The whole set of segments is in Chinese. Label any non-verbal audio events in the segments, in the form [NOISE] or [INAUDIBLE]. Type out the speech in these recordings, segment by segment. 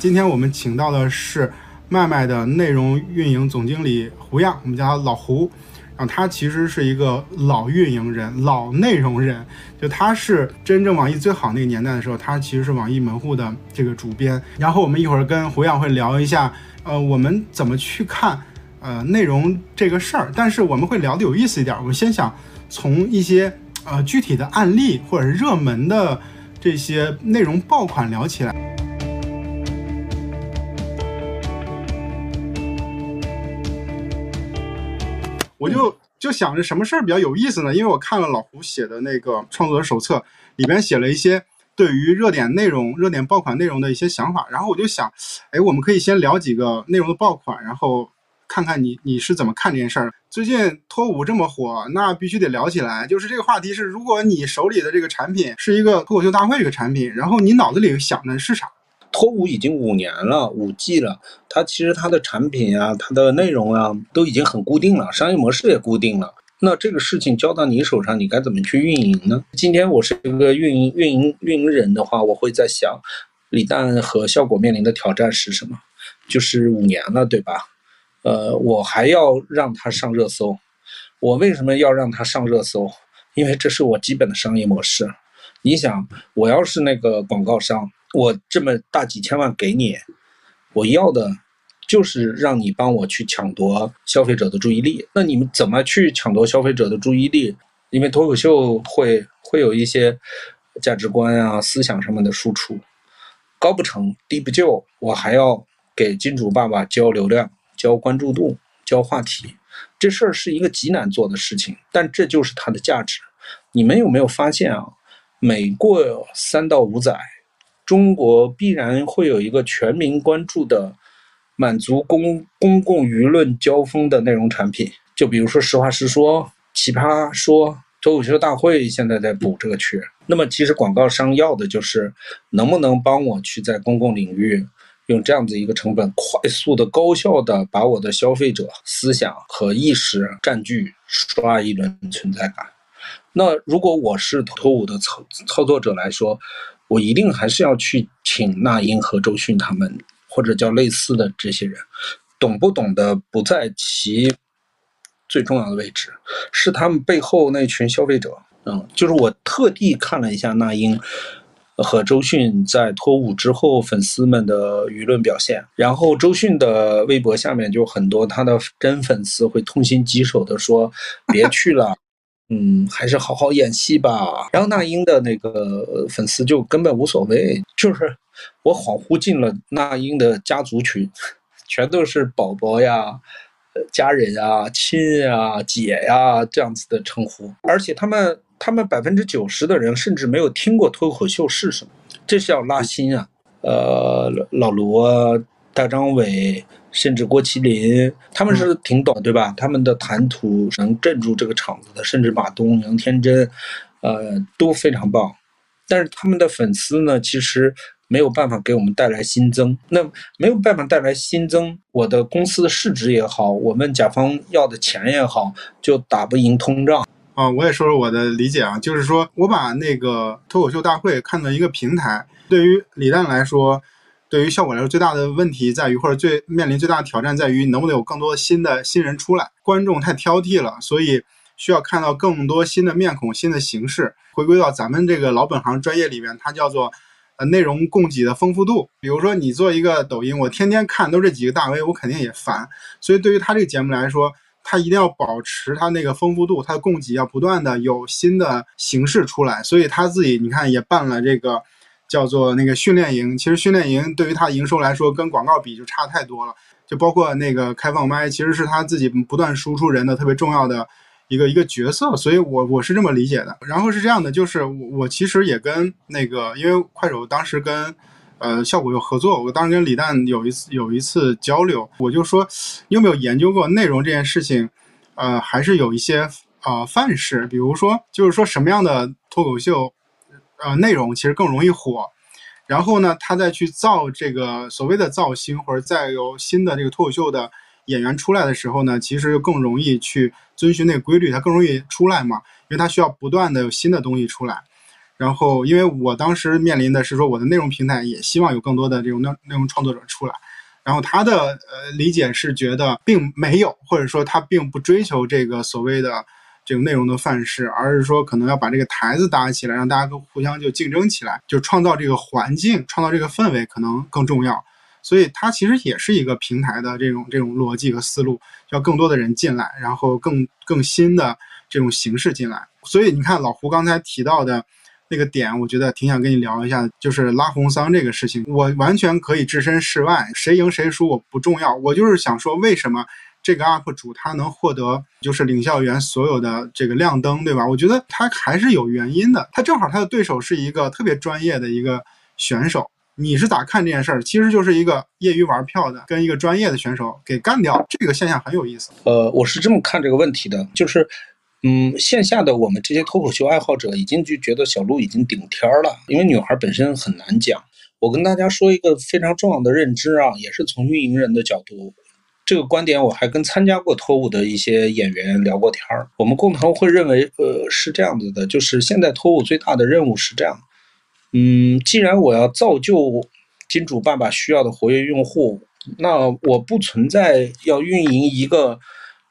今天我们请到的是麦麦的内容运营总经理胡样，我们叫他老胡。然后他其实是一个老运营人、老内容人，就他是真正网易最好那个年代的时候，他其实是网易门户的这个主编。然后我们一会儿跟胡样会聊一下，呃，我们怎么去看呃内容这个事儿。但是我们会聊的有意思一点，我们先想从一些呃具体的案例或者是热门的这些内容爆款聊起来。我就就想着什么事儿比较有意思呢？因为我看了老胡写的那个创作者手册，里边写了一些对于热点内容、热点爆款内容的一些想法。然后我就想，哎，我们可以先聊几个内容的爆款，然后看看你你是怎么看这件事儿。最近脱五这么火，那必须得聊起来。就是这个话题是，如果你手里的这个产品是一个脱口秀大会这个产品，然后你脑子里想的是啥？脱五已经五年了，五 G 了，它其实它的产品啊，它的内容啊，都已经很固定了，商业模式也固定了。那这个事情交到你手上，你该怎么去运营呢？今天我是一个运营运营运营人的话，我会在想，李诞和效果面临的挑战是什么？就是五年了，对吧？呃，我还要让他上热搜，我为什么要让他上热搜？因为这是我基本的商业模式。你想，我要是那个广告商。我这么大几千万给你，我要的就是让你帮我去抢夺消费者的注意力。那你们怎么去抢夺消费者的注意力？因为脱口秀会会有一些价值观啊、思想上面的输出，高不成低不就，我还要给金主爸爸交流量、交关注度、交话题，这事儿是一个极难做的事情，但这就是它的价值。你们有没有发现啊？每过三到五载。中国必然会有一个全民关注的、满足公公共舆论交锋的内容产品，就比如说《实话实说》《奇葩说》《脱口秀大会》，现在在补这个缺。那么，其实广告商要的就是能不能帮我去在公共领域用这样子一个成本，快速的、高效的把我的消费者思想和意识占据，刷一轮存在感。那如果我是脱五的操操作者来说，我一定还是要去请那英和周迅他们，或者叫类似的这些人，懂不懂的不在其最重要的位置，是他们背后那群消费者。嗯，就是我特地看了一下那英和周迅在脱五之后粉丝们的舆论表现，然后周迅的微博下面就很多他的真粉丝会痛心疾首的说：“别去了。”嗯，还是好好演戏吧。然后那英的那个粉丝就根本无所谓，就是我恍惚进了那英的家族群，全都是宝宝呀、家人啊、亲呀、姐呀这样子的称呼，而且他们他们百分之九十的人甚至没有听过脱口秀是什么，这是要拉新啊。呃，老罗、大张伟。甚至郭麒麟，他们是挺懂，对吧？他们的谈吐能镇住这个场子的，甚至马东、杨天真，呃，都非常棒。但是他们的粉丝呢，其实没有办法给我们带来新增。那没有办法带来新增，我的公司的市值也好，我们甲方要的钱也好，就打不赢通胀。啊，我也说说我的理解啊，就是说我把那个脱口秀大会看作一个平台，对于李诞来说。对于效果来说，最大的问题在于，或者最面临最大的挑战在于，能不能有更多新的新人出来？观众太挑剔了，所以需要看到更多新的面孔、新的形式。回归到咱们这个老本行专业里面，它叫做呃内容供给的丰富度。比如说，你做一个抖音，我天天看都这几个大 V，我肯定也烦。所以对于他这个节目来说，他一定要保持他那个丰富度，他的供给要不断的有新的形式出来。所以他自己你看也办了这个。叫做那个训练营，其实训练营对于他营收来说，跟广告比就差太多了。就包括那个开放麦，其实是他自己不断输出人的特别重要的一个一个角色。所以，我我是这么理解的。然后是这样的，就是我我其实也跟那个，因为快手当时跟呃效果有合作，我当时跟李诞有一次有一次交流，我就说你有没有研究过内容这件事情？呃，还是有一些啊范式，比如说就是说什么样的脱口秀。呃，内容其实更容易火，然后呢，他再去造这个所谓的造星，或者再有新的这个脱口秀的演员出来的时候呢，其实更容易去遵循那个规律，它更容易出来嘛，因为它需要不断的有新的东西出来。然后，因为我当时面临的是说，我的内容平台也希望有更多的这种内内容创作者出来。然后他的呃理解是觉得并没有，或者说他并不追求这个所谓的这种内容的范式，而是说可能要把这个台子搭起来，让大家都互相就竞争起来，就创造这个环境，创造这个氛围可能更重要。所以它其实也是一个平台的这种这种逻辑和思路，要更多的人进来，然后更更新的这种形式进来。所以你看老胡刚才提到的。那个点，我觉得挺想跟你聊一下，就是拉红桑这个事情，我完全可以置身事外，谁赢谁输我不重要，我就是想说，为什么这个 UP 主他能获得就是领校园所有的这个亮灯，对吧？我觉得他还是有原因的，他正好他的对手是一个特别专业的一个选手，你是咋看这件事儿？其实就是一个业余玩票的跟一个专业的选手给干掉，这个现象很有意思。呃，我是这么看这个问题的，就是。嗯，线下的我们这些脱口秀爱好者已经就觉得小鹿已经顶天儿了，因为女孩本身很难讲。我跟大家说一个非常重要的认知啊，也是从运营人的角度，这个观点我还跟参加过脱舞的一些演员聊过天儿。我们共同会认为，呃，是这样子的，就是现在脱舞最大的任务是这样，嗯，既然我要造就金主爸爸需要的活跃用户，那我不存在要运营一个。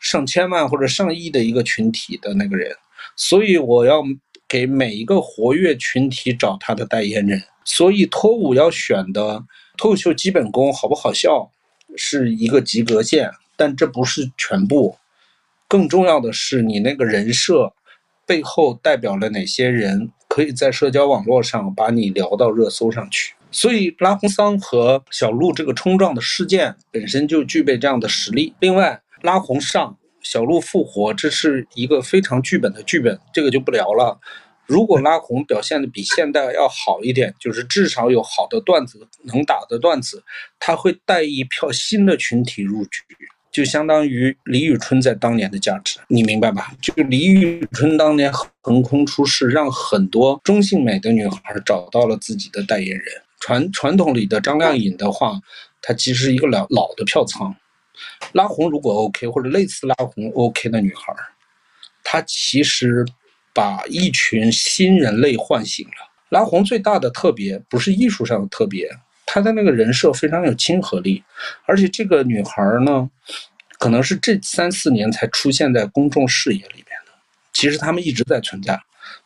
上千万或者上亿的一个群体的那个人，所以我要给每一个活跃群体找他的代言人。所以脱舞要选的脱口秀基本功好不好笑是一个及格线，但这不是全部。更重要的是你那个人设背后代表了哪些人，可以在社交网络上把你聊到热搜上去。所以拉红桑和小鹿这个冲撞的事件本身就具备这样的实力。另外。拉红上，小鹿复活，这是一个非常剧本的剧本，这个就不聊了。如果拉红表现的比现代要好一点，就是至少有好的段子，能打的段子，他会带一票新的群体入局，就相当于李宇春在当年的价值，你明白吧？就李宇春当年横空出世，让很多中性美的女孩找到了自己的代言人。传传统里的张靓颖的话，她其实一个老老的票仓。拉红如果 OK，或者类似拉红 OK 的女孩，她其实把一群新人类唤醒了。拉红最大的特别不是艺术上的特别，她的那个人设非常有亲和力，而且这个女孩呢，可能是这三四年才出现在公众视野里面的。其实他们一直在存在，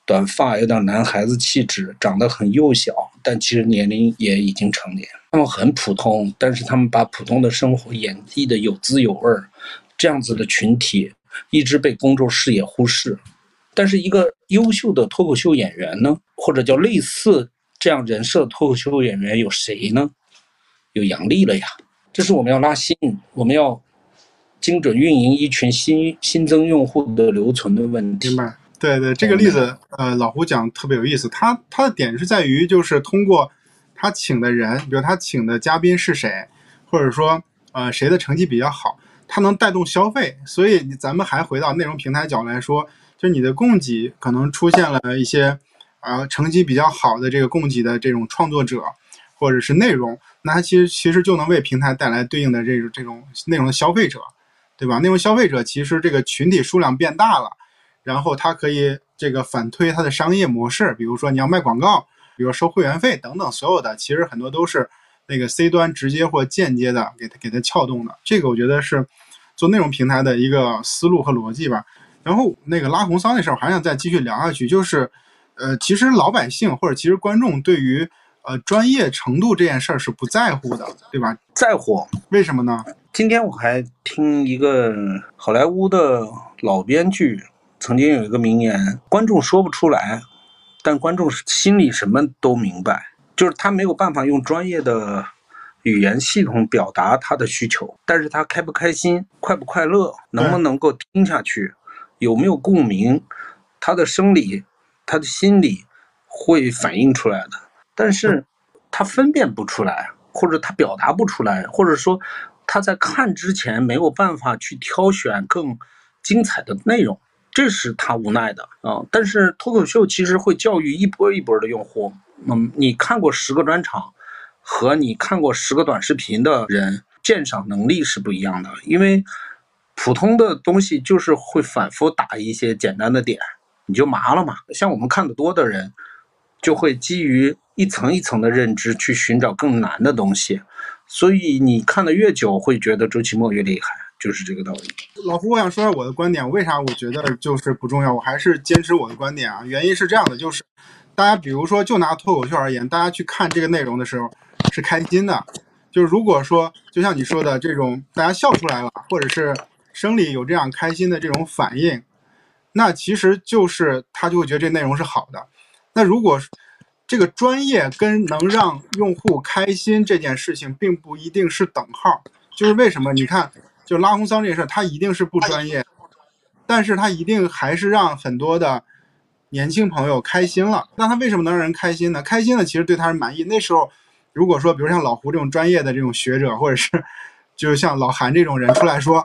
短发，有点男孩子气质，长得很幼小，但其实年龄也已经成年。他们很普通，但是他们把普通的生活演绎的有滋有味儿，这样子的群体一直被公众视野忽视。但是一个优秀的脱口秀演员呢，或者叫类似这样人设脱口秀演员有谁呢？有杨笠了呀。这是我们要拉新，我们要精准运营一群新新增用户的留存的问题。明白？对对，这个例子，呃，老胡讲特别有意思。他他的点是在于，就是通过。他请的人，比如他请的嘉宾是谁，或者说，呃，谁的成绩比较好，他能带动消费。所以，咱们还回到内容平台角度来说，就你的供给可能出现了一些，呃，成绩比较好的这个供给的这种创作者，或者是内容，那它其实其实就能为平台带来对应的这种这种内容的消费者，对吧？内容消费者其实这个群体数量变大了，然后它可以这个反推它的商业模式，比如说你要卖广告。比如收会员费等等，所有的其实很多都是那个 C 端直接或间接的给它给它撬动的。这个我觉得是做内容平台的一个思路和逻辑吧。然后那个拉红桑那事儿，我还想再继续聊下去，就是呃，其实老百姓或者其实观众对于呃专业程度这件事儿是不在乎的，对吧？在乎，为什么呢？今天我还听一个好莱坞的老编剧曾经有一个名言：观众说不出来。但观众心里什么都明白，就是他没有办法用专业的语言系统表达他的需求，但是他开不开心、快不快乐、能不能够听下去、有没有共鸣，他的生理、他的心理会反映出来的。但是他分辨不出来，或者他表达不出来，或者说他在看之前没有办法去挑选更精彩的内容。这是他无奈的啊，但是脱口秀其实会教育一波一波的用户。嗯，你看过十个专场，和你看过十个短视频的人鉴赏能力是不一样的。因为普通的东西就是会反复打一些简单的点，你就麻了嘛。像我们看的多的人，就会基于一层一层的认知去寻找更难的东西，所以你看的越久，会觉得周奇墨越厉害，就是这个道理。老胡，我想说下我的观点，为啥我觉得就是不重要？我还是坚持我的观点啊。原因是这样的，就是大家比如说就拿脱口秀而言，大家去看这个内容的时候是开心的。就是如果说就像你说的这种，大家笑出来了，或者是生理有这样开心的这种反应，那其实就是他就会觉得这内容是好的。那如果这个专业跟能让用户开心这件事情，并不一定是等号。就是为什么？你看，就拉红桑这事，他一定是不专业，但是他一定还是让很多的年轻朋友开心了。那他为什么能让人开心呢？开心的其实对他是满意。那时候。如果说，比如像老胡这种专业的这种学者，或者是，[LAUGHS] 就是像老韩这种人出来说，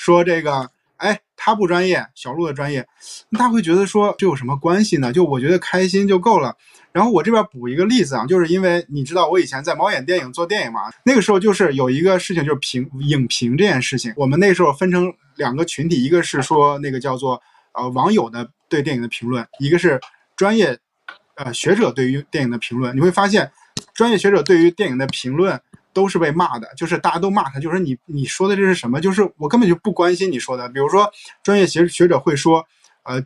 说这个，哎，他不专业，小鹿的专业，他会觉得说这有什么关系呢？就我觉得开心就够了。然后我这边补一个例子啊，就是因为你知道我以前在猫眼电影做电影嘛，那个时候就是有一个事情，就是评影评这件事情，我们那时候分成两个群体，一个是说那个叫做呃网友的对电影的评论，一个是专业呃学者对于电影的评论，你会发现。专业学者对于电影的评论都是被骂的，就是大家都骂他，就是你你说的这是什么？就是我根本就不关心你说的。比如说，专业学学者会说，呃，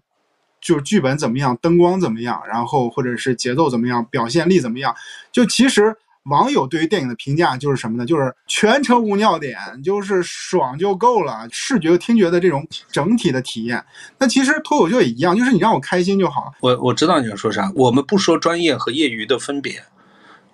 就是剧本怎么样，灯光怎么样，然后或者是节奏怎么样，表现力怎么样。就其实网友对于电影的评价就是什么呢？就是全程无尿点，就是爽就够了，视觉听觉的这种整体的体验。那其实脱口秀也一样，就是你让我开心就好。我我知道你要说啥，我们不说专业和业余的分别。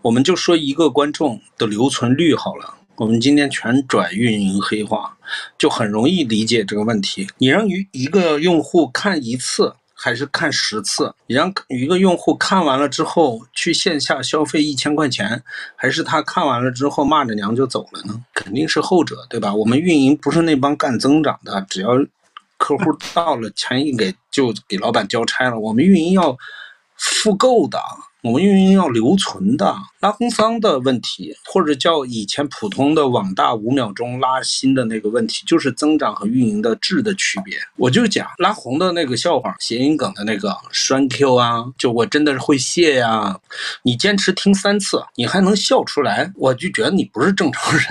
我们就说一个观众的留存率好了。我们今天全转运营黑化，就很容易理解这个问题。你让一一个用户看一次还是看十次？你让一个用户看完了之后去线下消费一千块钱，还是他看完了之后骂着娘就走了呢？肯定是后者，对吧？我们运营不是那帮干增长的，只要客户到了，钱一给就给老板交差了。我们运营要复购的。我们运营要留存的拉红桑的问题，或者叫以前普通的网大五秒钟拉新的那个问题，就是增长和运营的质的区别。我就讲拉红的那个笑话，谐音梗的那个栓 Q 啊，就我真的是会谢呀。你坚持听三次，你还能笑出来，我就觉得你不是正常人，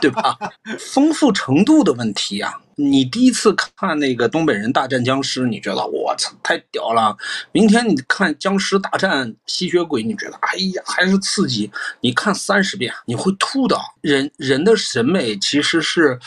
对吧？丰富程度的问题呀。你第一次看那个东北人大战僵尸，你觉得我操太屌了。明天你看僵尸大战吸血鬼，你觉得哎呀还是刺激。你看三十遍你会吐的。人人的审美其实是，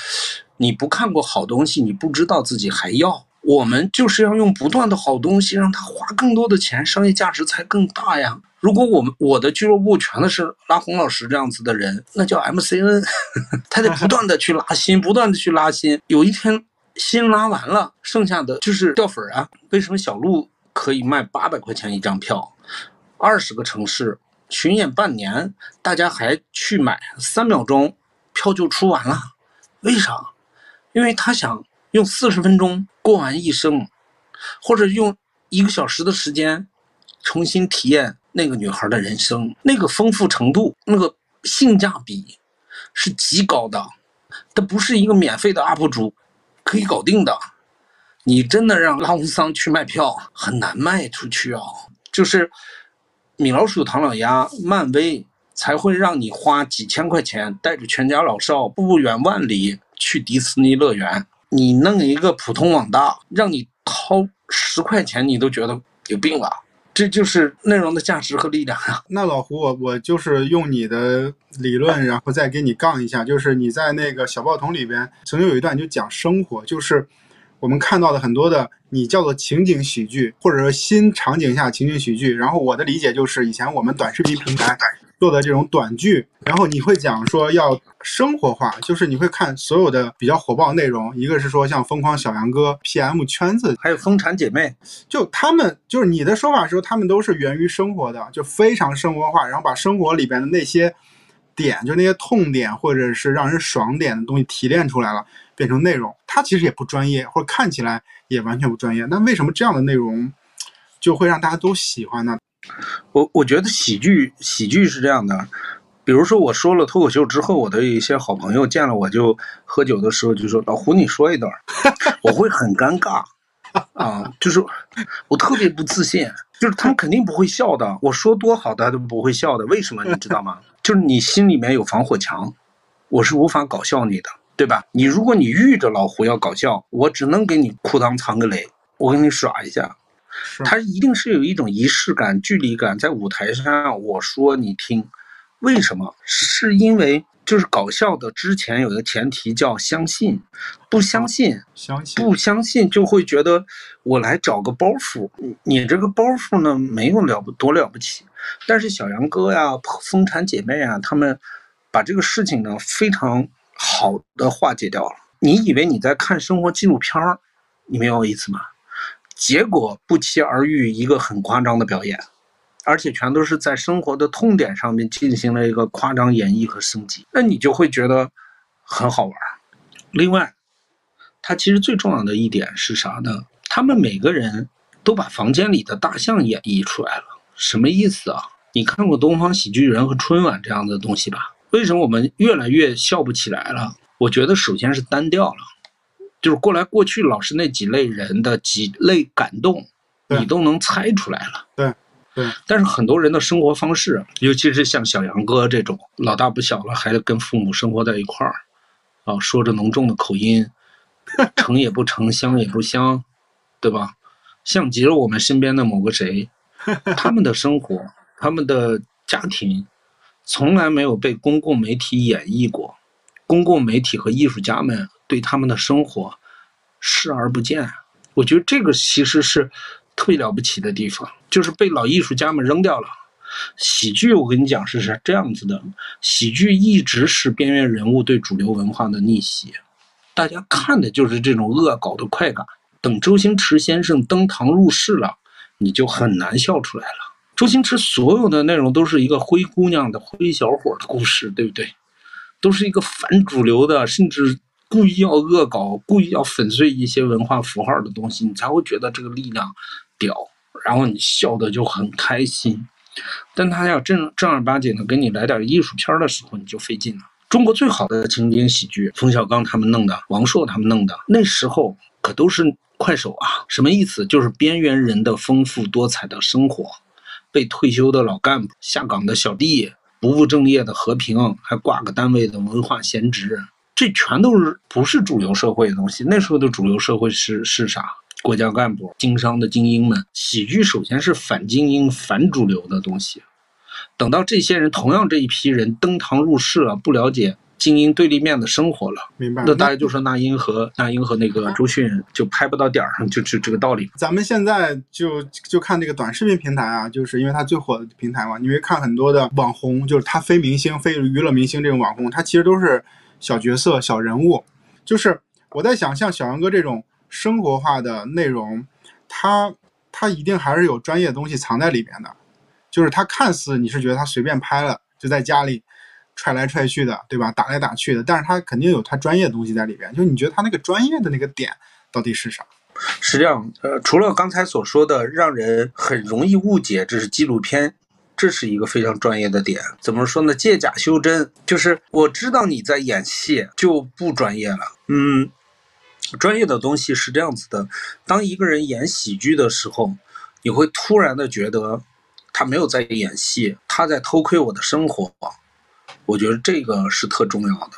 你不看过好东西，你不知道自己还要。我们就是要用不断的好东西，让他花更多的钱，商业价值才更大呀。如果我们我的俱乐部全都是拉红老师这样子的人，[LAUGHS] 那叫 MCN，[LAUGHS] 他得不断的去拉新，不断的去拉新。有一天新拉完了，剩下的就是掉粉啊。为什么小鹿可以卖八百块钱一张票，二十个城市巡演半年，大家还去买，三秒钟票就出完了？为啥？因为他想用四十分钟过完一生，或者用一个小时的时间重新体验。那个女孩的人生，那个丰富程度，那个性价比是极高的，它不是一个免费的 UP 主可以搞定的。你真的让拉红桑去卖票，很难卖出去啊。就是米老鼠、唐老鸭、漫威才会让你花几千块钱，带着全家老少不远万里去迪士尼乐园。你弄一个普通网大，让你掏十块钱，你都觉得有病吧？这就是内容的价值和力量呀！那老胡，我我就是用你的理论，然后再给你杠一下。就是你在那个小报童里边曾经有一段就讲生活，就是我们看到的很多的你叫做情景喜剧，或者说新场景下情景喜剧。然后我的理解就是以前我们短视频平台。做的这种短剧，然后你会讲说要生活化，就是你会看所有的比较火爆内容，一个是说像疯狂小杨哥、PM 圈子，还有疯产姐妹，就他们就是你的说法时候，他们都是源于生活的，就非常生活化，然后把生活里边的那些点，就那些痛点或者是让人爽点的东西提炼出来了，变成内容。它其实也不专业，或者看起来也完全不专业。那为什么这样的内容就会让大家都喜欢呢？我我觉得喜剧喜剧是这样的，比如说我说了脱口秀之后，我的一些好朋友见了我就喝酒的时候就说老胡你说一段，我会很尴尬啊，就是我特别不自信，就是他们肯定不会笑的。我说多好，他都不会笑的。为什么你知道吗？[LAUGHS] 就是你心里面有防火墙，我是无法搞笑你的，对吧？你如果你遇着老胡要搞笑，我只能给你裤裆藏个雷，我给你耍一下。他一定是有一种仪式感、距离感，在舞台上我说你听，为什么？是因为就是搞笑的之前有一个前提叫相信，不相信，相信不相信就会觉得我来找个包袱，你这个包袱呢没有了不多了不起，但是小杨哥呀、风产姐妹啊，他们把这个事情呢非常好的化解掉了。你以为你在看生活纪录片儿，你明白我意思吗？结果不期而遇，一个很夸张的表演，而且全都是在生活的痛点上面进行了一个夸张演绎和升级，那你就会觉得很好玩。另外，它其实最重要的一点是啥呢？他们每个人都把房间里的大象演绎出来了，什么意思啊？你看过《东方喜剧人》和春晚这样的东西吧？为什么我们越来越笑不起来了？我觉得首先是单调了。就是过来过去老是那几类人的几类感动，你都能猜出来了。对，对。但是很多人的生活方式，尤其是像小杨哥这种老大不小了，还跟父母生活在一块儿，啊，说着浓重的口音，成也不成，香也不香，对吧？像极了我们身边的某个谁，他们的生活，他们的家庭，从来没有被公共媒体演绎过，公共媒体和艺术家们。对他们的生活视而不见，我觉得这个其实是特别了不起的地方，就是被老艺术家们扔掉了。喜剧，我跟你讲是是这样子的，喜剧一直是边缘人物对主流文化的逆袭，大家看的就是这种恶搞的快感。等周星驰先生登堂入室了，你就很难笑出来了。周星驰所有的内容都是一个灰姑娘的灰小伙的故事，对不对？都是一个反主流的，甚至。故意要恶搞，故意要粉碎一些文化符号的东西，你才会觉得这个力量屌，然后你笑的就很开心。但他要正正儿八经的给你来点艺术片的时候，你就费劲了。中国最好的情景喜剧，冯小刚他们弄的，王朔他们弄的，那时候可都是快手啊。什么意思？就是边缘人的丰富多彩的生活，被退休的老干部、下岗的小弟、不务正业的和平，还挂个单位的文化闲职。这全都是不是主流社会的东西。那时候的主流社会是是啥？国家干部、经商的精英们。喜剧首先是反精英、反主流的东西。等到这些人同样这一批人登堂入室了，不了解精英对立面的生活了，明白？那大家就说那英和那英和那个周迅就拍不到点儿上，就就这个道理。咱们现在就就看这个短视频平台啊，就是因为它最火的平台嘛。你会看很多的网红，就是他非明星、非娱乐明星这种网红，他其实都是。小角色、小人物，就是我在想，像小杨哥这种生活化的内容，他他一定还是有专业的东西藏在里边的。就是他看似你是觉得他随便拍了，就在家里踹来踹去的，对吧？打来打去的，但是他肯定有他专业的东西在里边。就你觉得他那个专业的那个点到底是啥？是这样，呃，除了刚才所说的，让人很容易误解这是纪录片。这是一个非常专业的点，怎么说呢？借假修真，就是我知道你在演戏就不专业了。嗯，专业的东西是这样子的：当一个人演喜剧的时候，你会突然的觉得他没有在演戏，他在偷窥我的生活。我觉得这个是特重要的。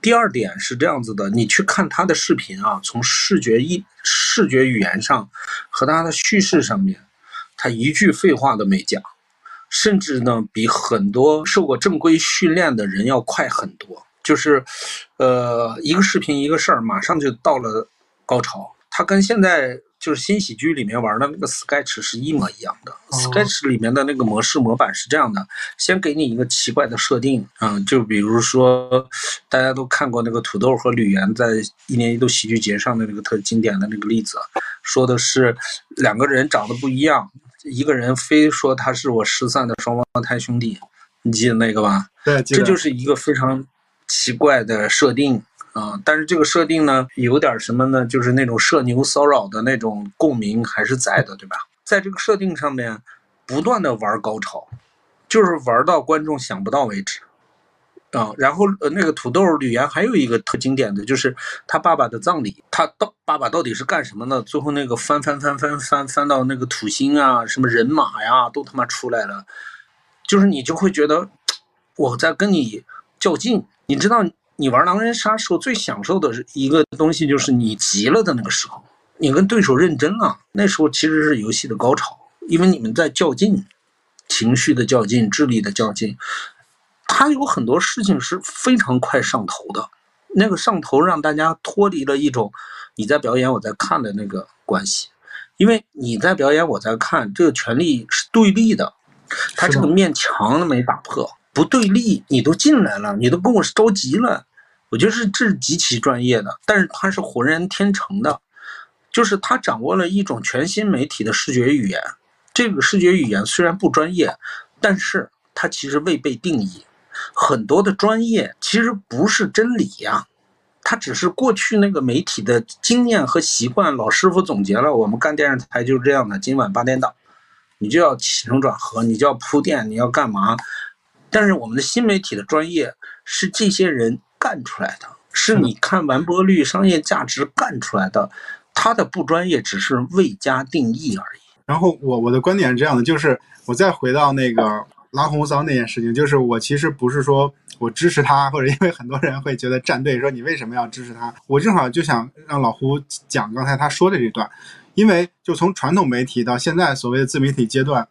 第二点是这样子的：你去看他的视频啊，从视觉一视觉语言上和他的叙事上面，他一句废话都没讲。甚至呢，比很多受过正规训练的人要快很多。就是，呃，一个视频一个事儿，马上就到了高潮。它跟现在就是新喜剧里面玩的那个 Sketch 是一模一样的。Sketch 里面的那个模式模板是这样的：先给你一个奇怪的设定，嗯，就比如说大家都看过那个土豆和吕岩在一年一度喜剧节上的那个特经典的那个例子，说的是两个人长得不一样。一个人非说他是我失散的双胞胎兄弟，你记得那个吧？对，这就是一个非常奇怪的设定啊！但是这个设定呢，有点什么呢？就是那种社牛骚扰的那种共鸣还是在的，对吧？在这个设定上面，不断的玩高潮，就是玩到观众想不到为止。啊，然后呃，那个土豆吕岩还有一个特经典的就是他爸爸的葬礼，他到爸爸到底是干什么呢？最后那个翻翻翻翻翻翻到那个土星啊，什么人马呀，都他妈出来了，就是你就会觉得我在跟你较劲。你知道，你玩狼人杀时候最享受的一个东西，就是你急了的那个时候，你跟对手认真了，那时候其实是游戏的高潮，因为你们在较劲，情绪的较劲，智力的较劲。他有很多事情是非常快上头的，那个上头让大家脱离了一种你在表演我在看的那个关系，因为你在表演我在看，这个权利是对立的，他这个面墙都没打破，不对立，你都进来了，你都跟我着急了，我觉得是这是极其专业的，但是他是浑然天成的，就是他掌握了一种全新媒体的视觉语言，这个视觉语言虽然不专业，但是它其实未被定义。很多的专业其实不是真理呀，它只是过去那个媒体的经验和习惯。老师傅总结了，我们干电视台就是这样的。今晚八点档，你就要起承转合，你就要铺垫，你要干嘛？但是我们的新媒体的专业是这些人干出来的，是你看完播率、商业价值干出来的。他的不专业只是未加定义而已。然后我我的观点是这样的，就是我再回到那个。拉红骚那件事情，就是我其实不是说我支持他，或者因为很多人会觉得站队，说你为什么要支持他？我正好就想让老胡讲刚才他说的这段，因为就从传统媒体到现在所谓的自媒体阶段，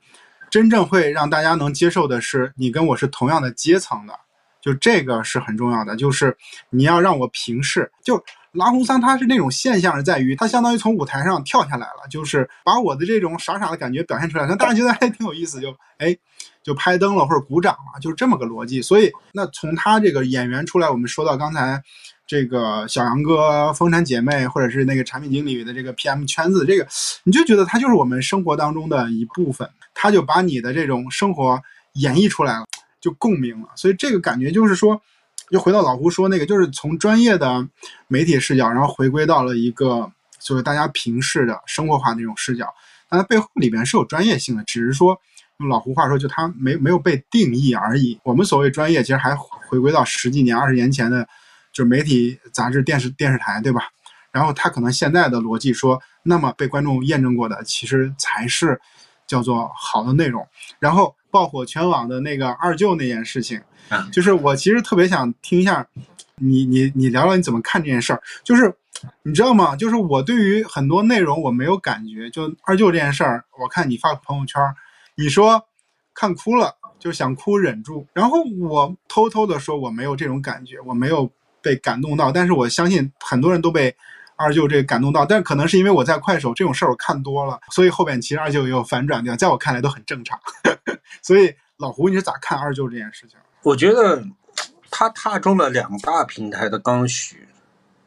真正会让大家能接受的是你跟我是同样的阶层的，就这个是很重要的，就是你要让我平视，就。拉红三他是那种现象，是在于他相当于从舞台上跳下来了，就是把我的这种傻傻的感觉表现出来，那大家觉得还挺有意思，就哎就拍灯了或者鼓掌了，就是这么个逻辑。所以那从他这个演员出来，我们说到刚才这个小杨哥、风产姐妹，或者是那个产品经理的这个 PM 圈子，这个你就觉得他就是我们生活当中的一部分，他就把你的这种生活演绎出来了，就共鸣了。所以这个感觉就是说。又回到老胡说那个，就是从专业的媒体视角，然后回归到了一个就是大家平视的生活化那种视角，但它背后里边是有专业性的，只是说用老胡话说，就它没没有被定义而已。我们所谓专业，其实还回归到十几年、二十年前的，就是媒体、杂志、电视、电视台，对吧？然后他可能现在的逻辑说，那么被观众验证过的，其实才是叫做好的内容。然后爆火全网的那个二舅那件事情。就是我其实特别想听一下，你你你聊聊你怎么看这件事儿。就是你知道吗？就是我对于很多内容我没有感觉。就二舅这件事儿，我看你发朋友圈，你说看哭了，就想哭忍住。然后我偷偷的说我没有这种感觉，我没有被感动到。但是我相信很多人都被二舅这感动到。但可能是因为我在快手这种事儿我看多了，所以后边其实二舅也有反转掉，在我看来都很正常。[LAUGHS] 所以老胡你是咋看二舅这件事情？我觉得他踏中了两大平台的刚需，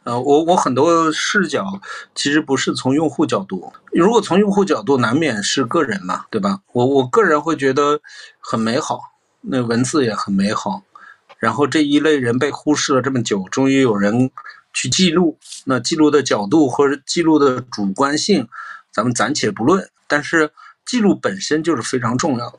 呃，我我很多视角其实不是从用户角度，如果从用户角度，难免是个人嘛，对吧？我我个人会觉得很美好，那文字也很美好，然后这一类人被忽视了这么久，终于有人去记录，那记录的角度或者记录的主观性，咱们暂且不论，但是记录本身就是非常重要的。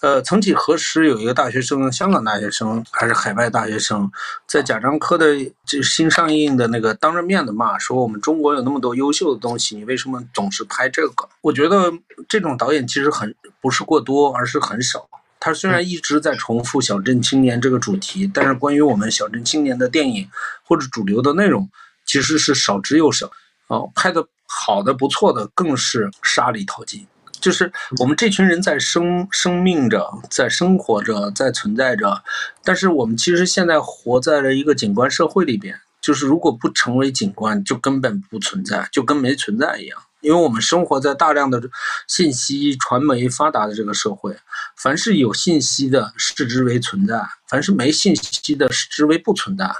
呃，曾几何时，有一个大学生，香港大学生还是海外大学生，在贾樟柯的这新上映的那个当着面的骂说：“我们中国有那么多优秀的东西，你为什么总是拍这个？”我觉得这种导演其实很不是过多，而是很少。他虽然一直在重复小镇青年这个主题，但是关于我们小镇青年的电影或者主流的内容，其实是少之又少。哦，拍的好的不错的更是沙里淘金。就是我们这群人在生生命着，在生活着，在存在着，但是我们其实现在活在了一个景观社会里边。就是如果不成为景观，就根本不存在，就跟没存在一样。因为我们生活在大量的信息传媒发达的这个社会，凡是有信息的视之为存在，凡是没信息的视之为不存在。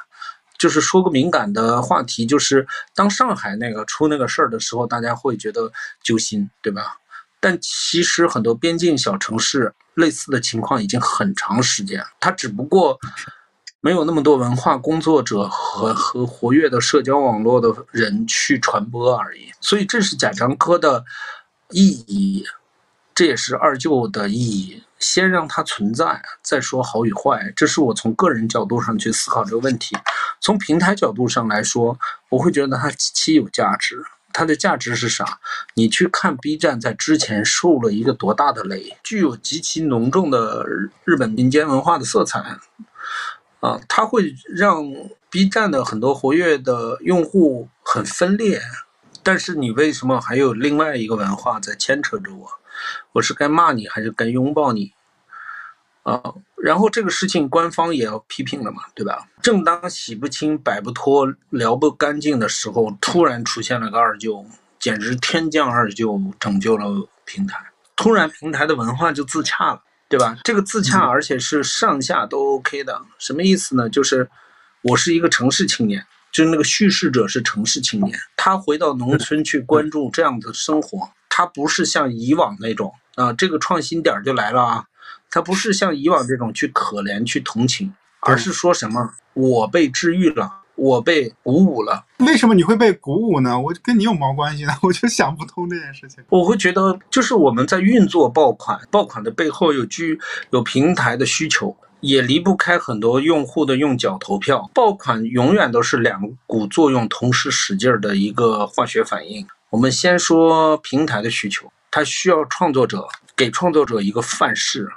就是说个敏感的话题，就是当上海那个出那个事儿的时候，大家会觉得揪心，对吧？但其实很多边境小城市类似的情况已经很长时间，它只不过没有那么多文化工作者和和活跃的社交网络的人去传播而已。所以这是贾樟柯的意义，这也是二舅的意义。先让它存在，再说好与坏。这是我从个人角度上去思考这个问题。从平台角度上来说，我会觉得它极其有价值。它的价值是啥？你去看 B 站在之前受了一个多大的雷，具有极其浓重的日本民间文化的色彩啊，它会让 B 站的很多活跃的用户很分裂。但是你为什么还有另外一个文化在牵扯着我？我是该骂你还是该拥抱你？啊，然后这个事情官方也要批评了嘛，对吧？正当洗不清、摆不脱、聊不干净的时候，突然出现了个二舅，简直天降二舅，拯救了平台。突然平台的文化就自洽了，对吧？这个自洽，而且是上下都 OK 的。什么意思呢？就是我是一个城市青年，就是那个叙事者是城市青年，他回到农村去关注这样的生活。他不是像以往那种啊，这个创新点就来了啊，他不是像以往这种去可怜、去同情，而是说什么我被治愈了，我被鼓舞了。为什么你会被鼓舞呢？我跟你有毛关系呢？[LAUGHS] 我就想不通这件事情。我会觉得，就是我们在运作爆款，爆款的背后有居有平台的需求，也离不开很多用户的用脚投票。爆款永远都是两股作用同时使劲儿的一个化学反应。我们先说平台的需求，它需要创作者给创作者一个范式，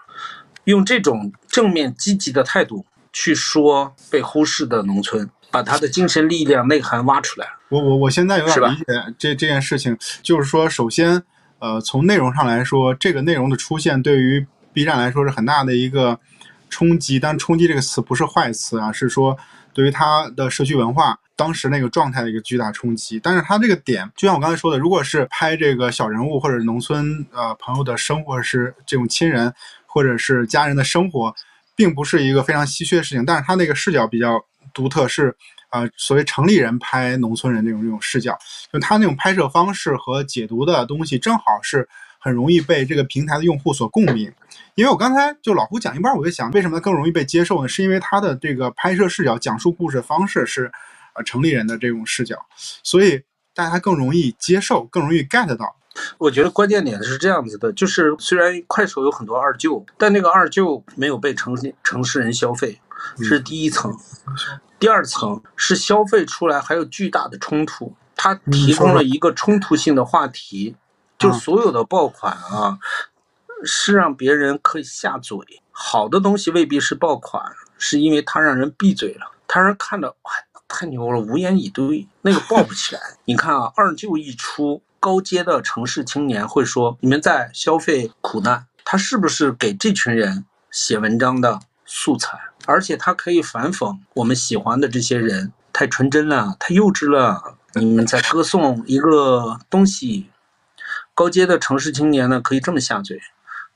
用这种正面积极的态度去说被忽视的农村，把他的精神力量内涵挖出来。我我我现在有点理解这这件事情，就是说，首先，呃，从内容上来说，这个内容的出现对于 B 站来说是很大的一个冲击，但冲击这个词不是坏词啊，是说对于它的社区文化。当时那个状态的一个巨大冲击，但是他这个点，就像我刚才说的，如果是拍这个小人物或者农村呃朋友的生活，是这种亲人或者是家人的生活，并不是一个非常稀缺的事情。但是他那个视角比较独特，是呃所谓城里人拍农村人那种那种视角，就他那种拍摄方式和解读的东西，正好是很容易被这个平台的用户所共鸣。因为我刚才就老胡讲一半，我就想，为什么更容易被接受呢？是因为他的这个拍摄视角、讲述故事的方式是。呃城里人的这种视角，所以大家更容易接受，更容易 get 到。我觉得关键点是这样子的，就是虽然快手有很多二舅，但那个二舅没有被城城市人消费，是第一层。第二层是消费出来还有巨大的冲突，它提供了一个冲突性的话题，就所有的爆款啊，是让别人可以下嘴。好的东西未必是爆款，是因为它让人闭嘴了，它让人看到哇。太牛了，无言以对，那个爆不起来。你看啊，二舅一出，高阶的城市青年会说：“你们在消费苦难。”他是不是给这群人写文章的素材？而且他可以反讽我们喜欢的这些人太纯真了，太幼稚了。你们在歌颂一个东西。高阶的城市青年呢，可以这么下嘴；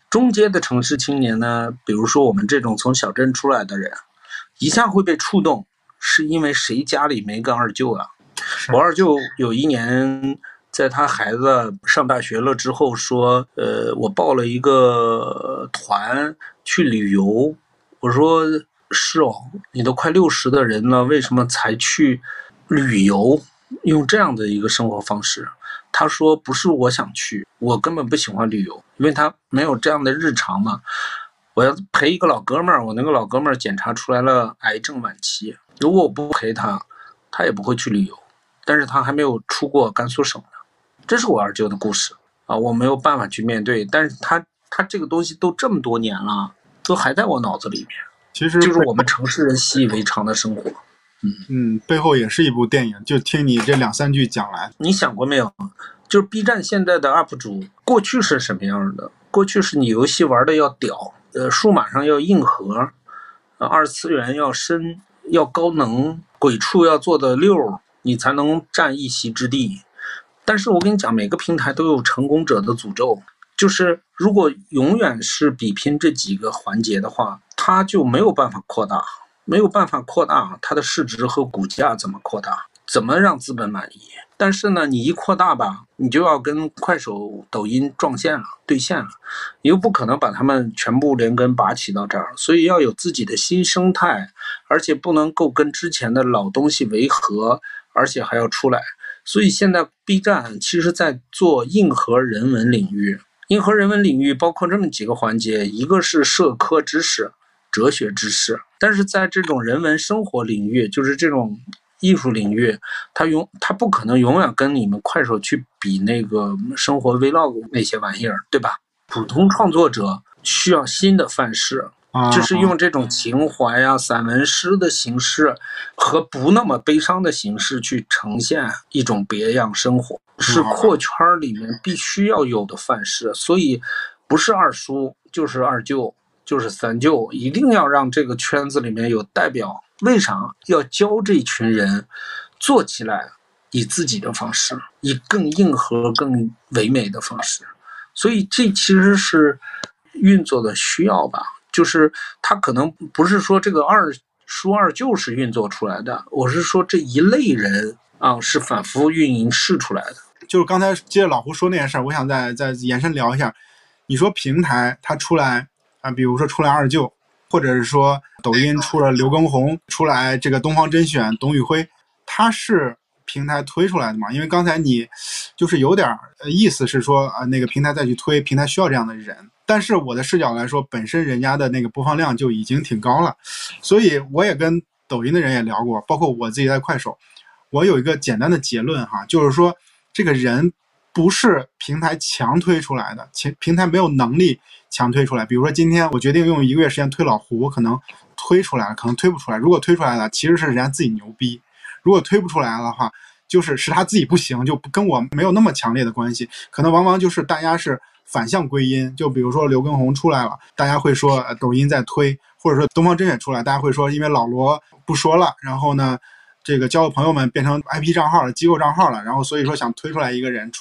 中阶的城市青年呢，比如说我们这种从小镇出来的人，一下会被触动。是因为谁家里没个二舅啊？我二舅有一年在他孩子上大学了之后说：“呃，我报了一个团去旅游。”我说：“是哦，你都快六十的人了，为什么才去旅游？用这样的一个生活方式？”他说：“不是我想去，我根本不喜欢旅游，因为他没有这样的日常嘛。我要陪一个老哥们儿，我那个老哥们儿检查出来了癌症晚期。”如果我不陪他，他也不会去旅游。但是他还没有出过甘肃省呢，这是我二舅的故事啊，我没有办法去面对。但是他他这个东西都这么多年了，都还在我脑子里面。其实就是我们城市人习以为常的生活。嗯嗯，背后也是一部电影。就听你这两三句讲来，你想过没有？就是 B 站现在的 UP 主，过去是什么样的？过去是你游戏玩的要屌，呃，数码上要硬核，呃，二次元要深。要高能，鬼畜要做的溜，你才能占一席之地。但是我跟你讲，每个平台都有成功者的诅咒，就是如果永远是比拼这几个环节的话，它就没有办法扩大，没有办法扩大它的市值和股价怎么扩大？怎么让资本满意？但是呢，你一扩大吧，你就要跟快手、抖音撞线了，对线了，你又不可能把他们全部连根拔起到这儿，所以要有自己的新生态，而且不能够跟之前的老东西违和，而且还要出来。所以现在 B 站其实在做硬核人文领域，硬核人文领域包括这么几个环节，一个是社科知识、哲学知识，但是在这种人文生活领域，就是这种艺术领域，它永它不可能永远跟你们快手去比那个生活 vlog 那些玩意儿，对吧？普通创作者需要新的范式，啊，就是用这种情怀呀、散文诗的形式和不那么悲伤的形式去呈现一种别样生活，是扩圈儿里面必须要有的范式。所以，不是二叔就是二舅就是三舅，一定要让这个圈子里面有代表。为啥要教这群人做起来？以自己的方式，以更硬核、更唯美的方式。所以，这其实是运作的需要吧。就是他可能不是说这个二叔二舅是运作出来的，我是说这一类人啊是反复运营试出来的。就是刚才接着老胡说那件事儿，我想再再延伸聊一下。你说平台它出来啊，比如说出来二舅，或者是说抖音出了刘畊宏，出来这个东方甄选董宇辉，他是平台推出来的嘛？因为刚才你就是有点呃意思是说啊，那个平台再去推，平台需要这样的人。但是我的视角来说，本身人家的那个播放量就已经挺高了，所以我也跟抖音的人也聊过，包括我自己在快手，我有一个简单的结论哈，就是说这个人不是平台强推出来的，平平台没有能力强推出来。比如说今天我决定用一个月时间推老胡，我可能推出来了，可能推不出来。如果推出来了，其实是人家自己牛逼；如果推不出来的话，就是是他自己不行，就跟我没有那么强烈的关系。可能往往就是大家是。反向归因，就比如说刘畊宏出来了，大家会说抖音在推，或者说东方甄选出来，大家会说因为老罗不说了，然后呢，这个交个朋友们变成 IP 账号了，机构账号了，然后所以说想推出来一个人，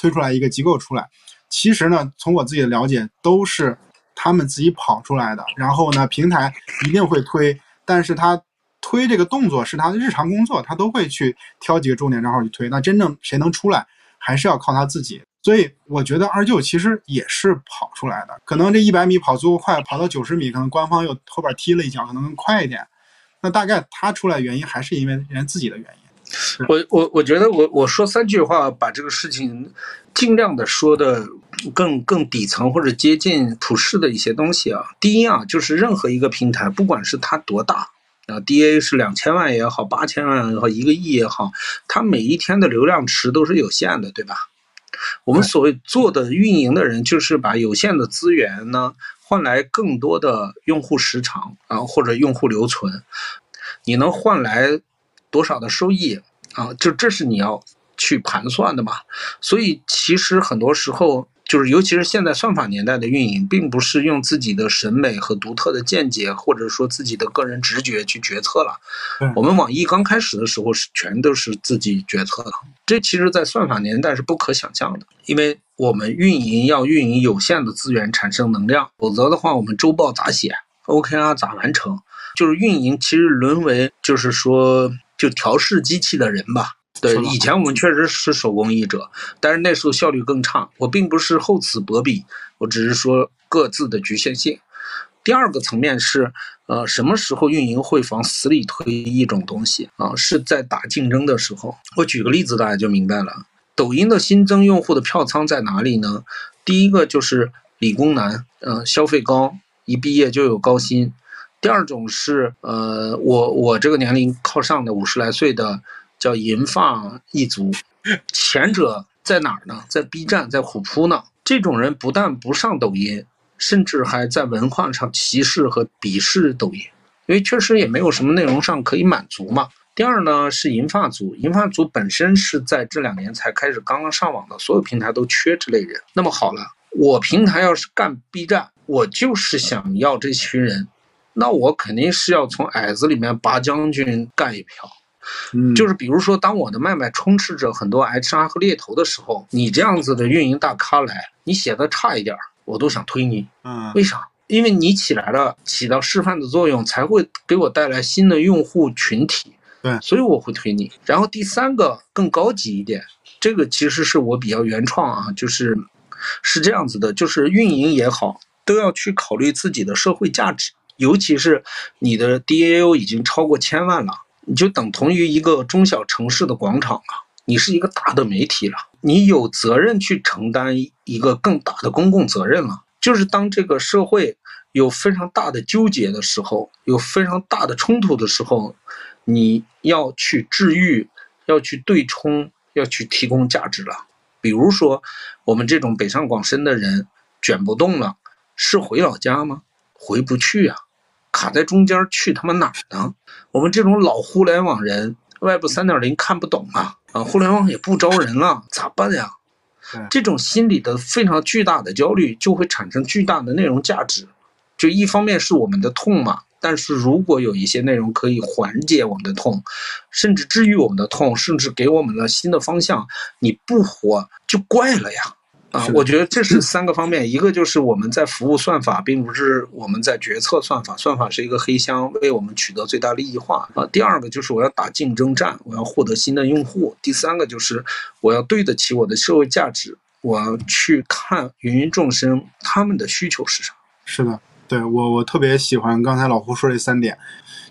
推出来一个机构出来。其实呢，从我自己的了解，都是他们自己跑出来的。然后呢，平台一定会推，但是他推这个动作是他的日常工作，他都会去挑几个重点账号去推。那真正谁能出来，还是要靠他自己。所以我觉得二舅其实也是跑出来的，可能这一百米跑足够快，跑到九十米，可能官方又后边踢了一脚，可能更快一点。那大概他出来原因还是因为人自己的原因。我我我觉得我我说三句话，把这个事情尽量的说的更更底层或者接近普世的一些东西啊。第一啊，就是任何一个平台，不管是它多大啊，DA 是两千万也好，八千万也好，一个亿也好，它每一天的流量池都是有限的，对吧？我们所谓做的运营的人，就是把有限的资源呢换来更多的用户时长啊，或者用户留存。你能换来多少的收益啊？就这是你要去盘算的嘛。所以其实很多时候。就是，尤其是现在算法年代的运营，并不是用自己的审美和独特的见解，或者说自己的个人直觉去决策了。我们网易刚开始的时候是全都是自己决策的，这其实，在算法年代是不可想象的，因为我们运营要运营有限的资源产生能量，否则的话，我们周报咋写，OKR 咋完成？就是运营其实沦为就是说就调试机器的人吧。对，以前我们确实是手工艺者，但是那时候效率更差。我并不是厚此薄彼，我只是说各自的局限性。第二个层面是，呃，什么时候运营会往死里推一种东西啊？是在打竞争的时候。我举个例子，大家就明白了。抖音的新增用户的票仓在哪里呢？第一个就是理工男，嗯，消费高，一毕业就有高薪。第二种是，呃，我我这个年龄靠上的五十来岁的。叫银发一族，前者在哪儿呢？在 B 站，在虎扑呢。这种人不但不上抖音，甚至还在文化上歧视和鄙视抖音，因为确实也没有什么内容上可以满足嘛。第二呢，是银发族，银发族本身是在这两年才开始刚刚上网的，所有平台都缺这类人。那么好了，我平台要是干 B 站，我就是想要这群人，那我肯定是要从矮子里面拔将军干一票。就是比如说，当我的麦麦充斥着很多 HR 和猎头的时候，你这样子的运营大咖来，你写的差一点，我都想推你。嗯，为啥？因为你起来了，起到示范的作用，才会给我带来新的用户群体。对，所以我会推你。然后第三个更高级一点，这个其实是我比较原创啊，就是是这样子的，就是运营也好，都要去考虑自己的社会价值，尤其是你的 DAU 已经超过千万了。你就等同于一个中小城市的广场啊！你是一个大的媒体了，你有责任去承担一个更大的公共责任了。就是当这个社会有非常大的纠结的时候，有非常大的冲突的时候，你要去治愈，要去对冲，要去提供价值了。比如说，我们这种北上广深的人卷不动了，是回老家吗？回不去啊，卡在中间去他妈哪儿呢？我们这种老互联网人，Web 三点零看不懂啊，啊，互联网也不招人了，咋办呀？这种心理的非常巨大的焦虑，就会产生巨大的内容价值。就一方面是我们的痛嘛，但是如果有一些内容可以缓解我们的痛，甚至治愈我们的痛，甚至给我们了新的方向，你不活就怪了呀。啊，我觉得这是三个方面，一个就是我们在服务算法，并不是我们在决策算法，算法是一个黑箱，为我们取得最大利益化啊。第二个就是我要打竞争战，我要获得新的用户。第三个就是我要对得起我的社会价值，我要去看芸芸众生他们的需求是啥。是的，对我我特别喜欢刚才老胡说这三点，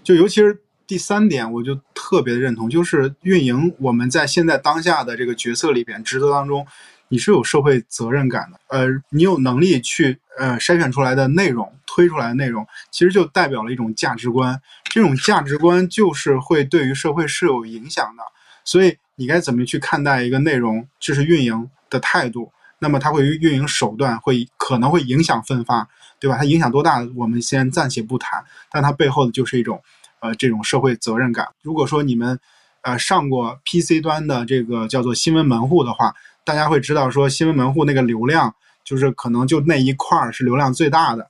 就尤其是第三点，我就特别认同，就是运营我们在现在当下的这个角色里边职责当中。你是有社会责任感的，呃，你有能力去呃筛选出来的内容，推出来的内容，其实就代表了一种价值观。这种价值观就是会对于社会是有影响的。所以你该怎么去看待一个内容，这是运营的态度。那么它会运营手段会可能会影响分发，对吧？它影响多大，我们先暂且不谈。但它背后的就是一种呃这种社会责任感。如果说你们呃上过 PC 端的这个叫做新闻门户的话，大家会知道，说新闻门户那个流量，就是可能就那一块儿是流量最大的。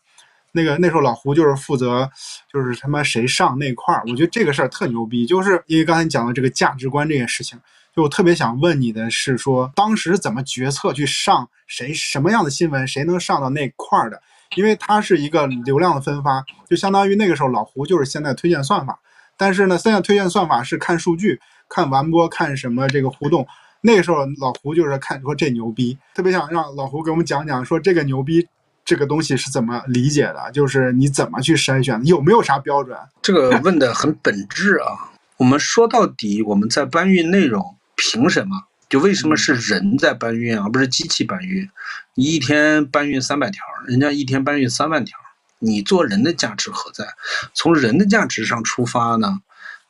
那个那时候老胡就是负责，就是他妈谁上那块儿，我觉得这个事儿特牛逼。就是因为刚才你讲的这个价值观这件事情，就我特别想问你的是，说当时怎么决策去上谁什么样的新闻，谁能上到那块儿的？因为它是一个流量的分发，就相当于那个时候老胡就是现在推荐算法，但是呢，现在推荐算法是看数据、看完播、看什么这个互动。那个时候老胡就是看说这牛逼，特别想让老胡给我们讲讲，说这个牛逼这个东西是怎么理解的，就是你怎么去筛选，有没有啥标准？这个问的很本质啊。我们说到底，我们在搬运内容，凭什么？就为什么是人在搬运，而不是机器搬运？你一天搬运三百条，人家一天搬运三万条，你做人的价值何在？从人的价值上出发呢？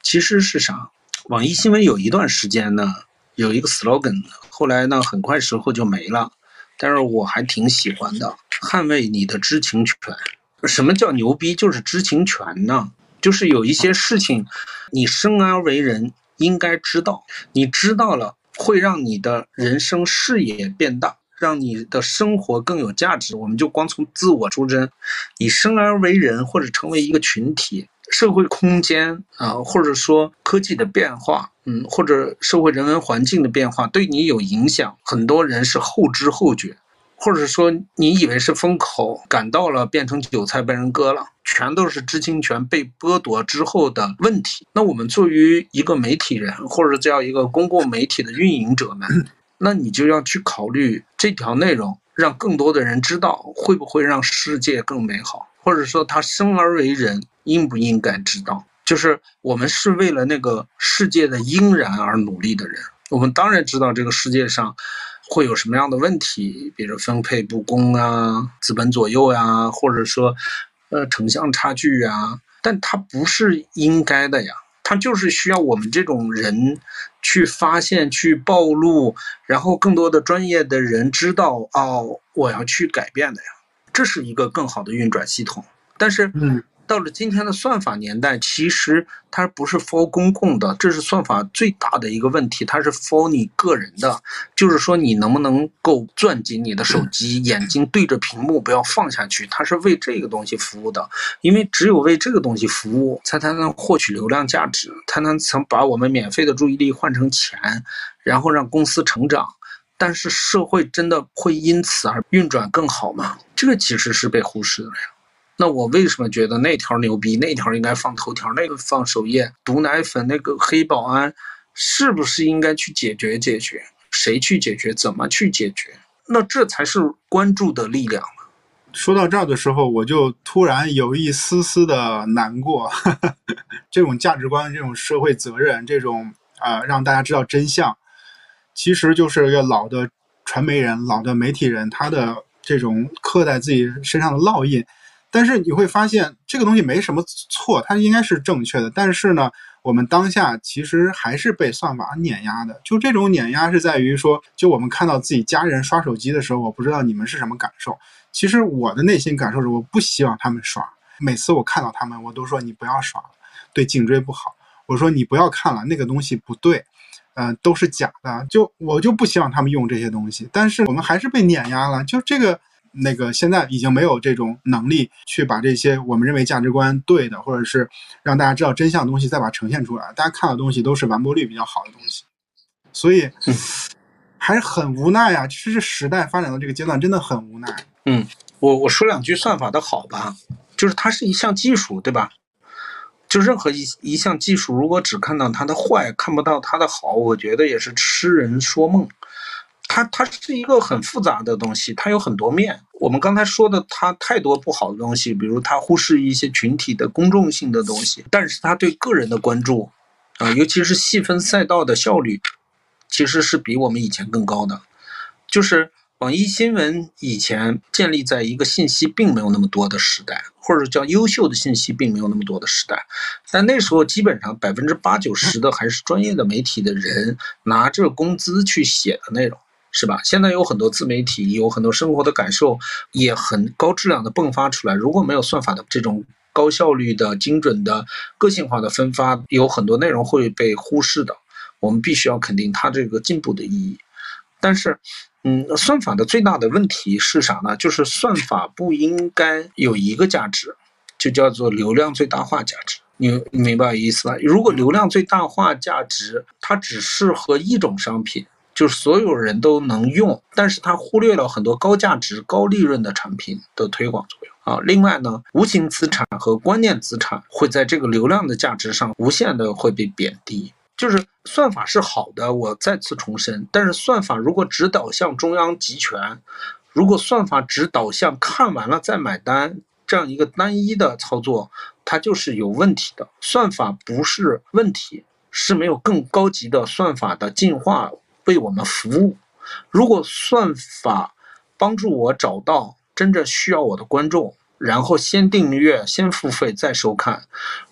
其实是啥？网易新闻有一段时间呢。有一个 slogan，后来呢，很快时候就没了，但是我还挺喜欢的。捍卫你的知情权。什么叫牛逼？就是知情权呢。就是有一些事情，你生而为人应该知道，你知道了会让你的人生视野变大，让你的生活更有价值。我们就光从自我出征，你生而为人或者成为一个群体。社会空间啊，或者说科技的变化，嗯，或者社会人文环境的变化对你有影响，很多人是后知后觉，或者说你以为是风口，赶到了变成韭菜被人割了，全都是知情权被剥夺之后的问题。那我们作为一个媒体人，或者叫一个公共媒体的运营者们，[LAUGHS] 那你就要去考虑这条内容让更多的人知道，会不会让世界更美好，或者说他生而为人。应不应该知道？就是我们是为了那个世界的应然而努力的人。我们当然知道这个世界上会有什么样的问题，比如分配不公啊、资本左右呀，或者说呃城乡差距啊。但它不是应该的呀，它就是需要我们这种人去发现、去暴露，然后更多的专业的人知道哦，我要去改变的呀。这是一个更好的运转系统。但是，嗯。到了今天的算法年代，其实它不是 for 公共的，这是算法最大的一个问题，它是 for 你个人的，就是说你能不能够攥紧你的手机，眼睛对着屏幕不要放下去，它是为这个东西服务的，因为只有为这个东西服务，才才能获取流量价值，才能曾把我们免费的注意力换成钱，然后让公司成长。但是社会真的会因此而运转更好吗？这个其实是被忽视的呀。那我为什么觉得那条牛逼？那条应该放头条，那个放首页。毒奶粉那个黑保安，是不是应该去解决解决？谁去解决？怎么去解决？那这才是关注的力量说到这儿的时候，我就突然有一丝丝的难过。[LAUGHS] 这种价值观、这种社会责任、这种啊，让大家知道真相，其实就是一个老的传媒人、老的媒体人，他的这种刻在自己身上的烙印。但是你会发现，这个东西没什么错，它应该是正确的。但是呢，我们当下其实还是被算法碾压的。就这种碾压是在于说，就我们看到自己家人刷手机的时候，我不知道你们是什么感受。其实我的内心感受是，我不希望他们刷。每次我看到他们，我都说你不要刷了，对颈椎不好。我说你不要看了，那个东西不对，嗯，都是假的。就我就不希望他们用这些东西。但是我们还是被碾压了。就这个。那个现在已经没有这种能力去把这些我们认为价值观对的，或者是让大家知道真相的东西再把它呈现出来。大家看到东西都是完播率比较好的东西，所以还是很无奈啊！其实这时代发展到这个阶段真的很无奈。嗯，我我说两句算法的好吧，就是它是一项技术，对吧？就任何一一项技术，如果只看到它的坏，看不到它的好，我觉得也是痴人说梦。它它是一个很复杂的东西，它有很多面。我们刚才说的，它太多不好的东西，比如它忽视一些群体的公众性的东西，但是它对个人的关注，啊，尤其是细分赛道的效率，其实是比我们以前更高的。就是网易新闻以前建立在一个信息并没有那么多的时代，或者叫优秀的信息并没有那么多的时代，但那时候基本上百分之八九十的还是专业的媒体的人拿着工资去写的内容。是吧？现在有很多自媒体，有很多生活的感受，也很高质量的迸发出来。如果没有算法的这种高效率的、精准的、个性化的分发，有很多内容会被忽视的。我们必须要肯定它这个进步的意义。但是，嗯，算法的最大的问题是啥呢？就是算法不应该有一个价值，就叫做流量最大化价值。你明白意思吧？如果流量最大化价值它只适合一种商品。就是所有人都能用，但是它忽略了很多高价值、高利润的产品的推广作用啊。另外呢，无形资产和观念资产会在这个流量的价值上无限的会被贬低。就是算法是好的，我再次重申，但是算法如果只导向中央集权，如果算法只导向看完了再买单这样一个单一的操作，它就是有问题的。算法不是问题，是没有更高级的算法的进化。为我们服务。如果算法帮助我找到真正需要我的观众，然后先订阅、先付费再收看，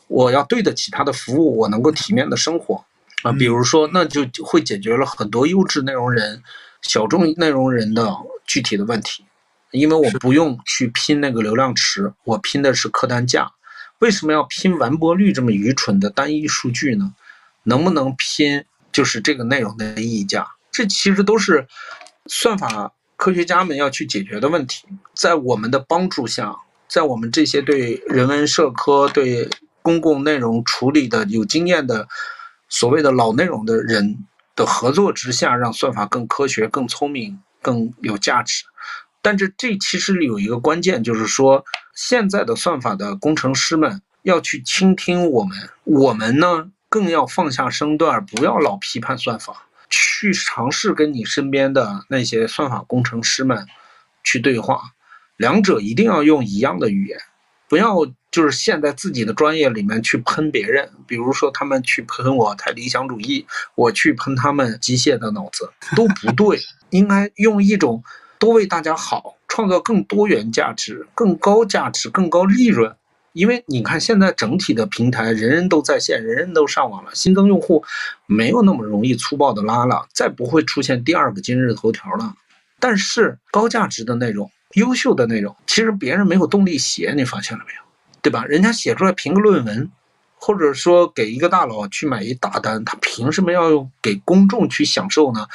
我要对得起他的服务，我能够体面的生活啊。比如说，那就会解决了很多优质内容人、小众内容人的具体的问题，因为我不用去拼那个流量池，我拼的是客单价。为什么要拼完播率这么愚蠢的单一数据呢？能不能拼？就是这个内容的溢价，这其实都是算法科学家们要去解决的问题。在我们的帮助下，在我们这些对人文社科、对公共内容处理的有经验的所谓的老内容的人的合作之下，让算法更科学、更聪明、更有价值。但是这其实有一个关键，就是说现在的算法的工程师们要去倾听我们，我们呢？更要放下身段，不要老批判算法，去尝试跟你身边的那些算法工程师们去对话，两者一定要用一样的语言，不要就是陷在自己的专业里面去喷别人，比如说他们去喷我太理想主义，我去喷他们机械的脑子，都不对，应该用一种多为大家好，创造更多元价值、更高价值、更高利润。因为你看，现在整体的平台，人人都在线，人人都上网了，新增用户没有那么容易粗暴的拉了，再不会出现第二个今日头条了。但是高价值的内容、优秀的内容，其实别人没有动力写，你发现了没有？对吧？人家写出来评个论文，或者说给一个大佬去买一大单，他凭什么要用给公众去享受呢？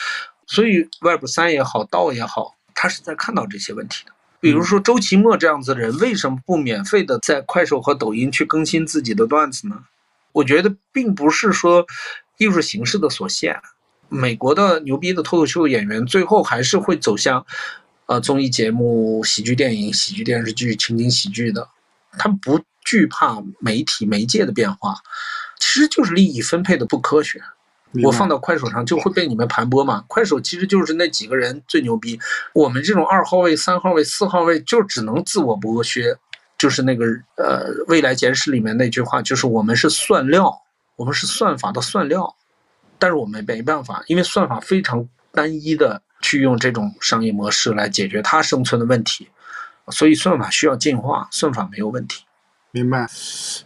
所以，Web 三也好，道也好，他是在看到这些问题的。比如说周奇墨这样子的人，为什么不免费的在快手和抖音去更新自己的段子呢？我觉得并不是说艺术形式的所限，美国的牛逼的脱口秀演员最后还是会走向，呃，综艺节目、喜剧电影、喜剧电视剧、情景喜剧的，他们不惧怕媒体媒介的变化，其实就是利益分配的不科学。我放到快手上就会被你们盘剥嘛？快手其实就是那几个人最牛逼，我们这种二号位、三号位、四号位就只能自我剥削，就是那个呃《未来简史》里面那句话，就是我们是算料，我们是算法的算料，但是我们没办法，因为算法非常单一的去用这种商业模式来解决它生存的问题，所以算法需要进化，算法没有问题。明白，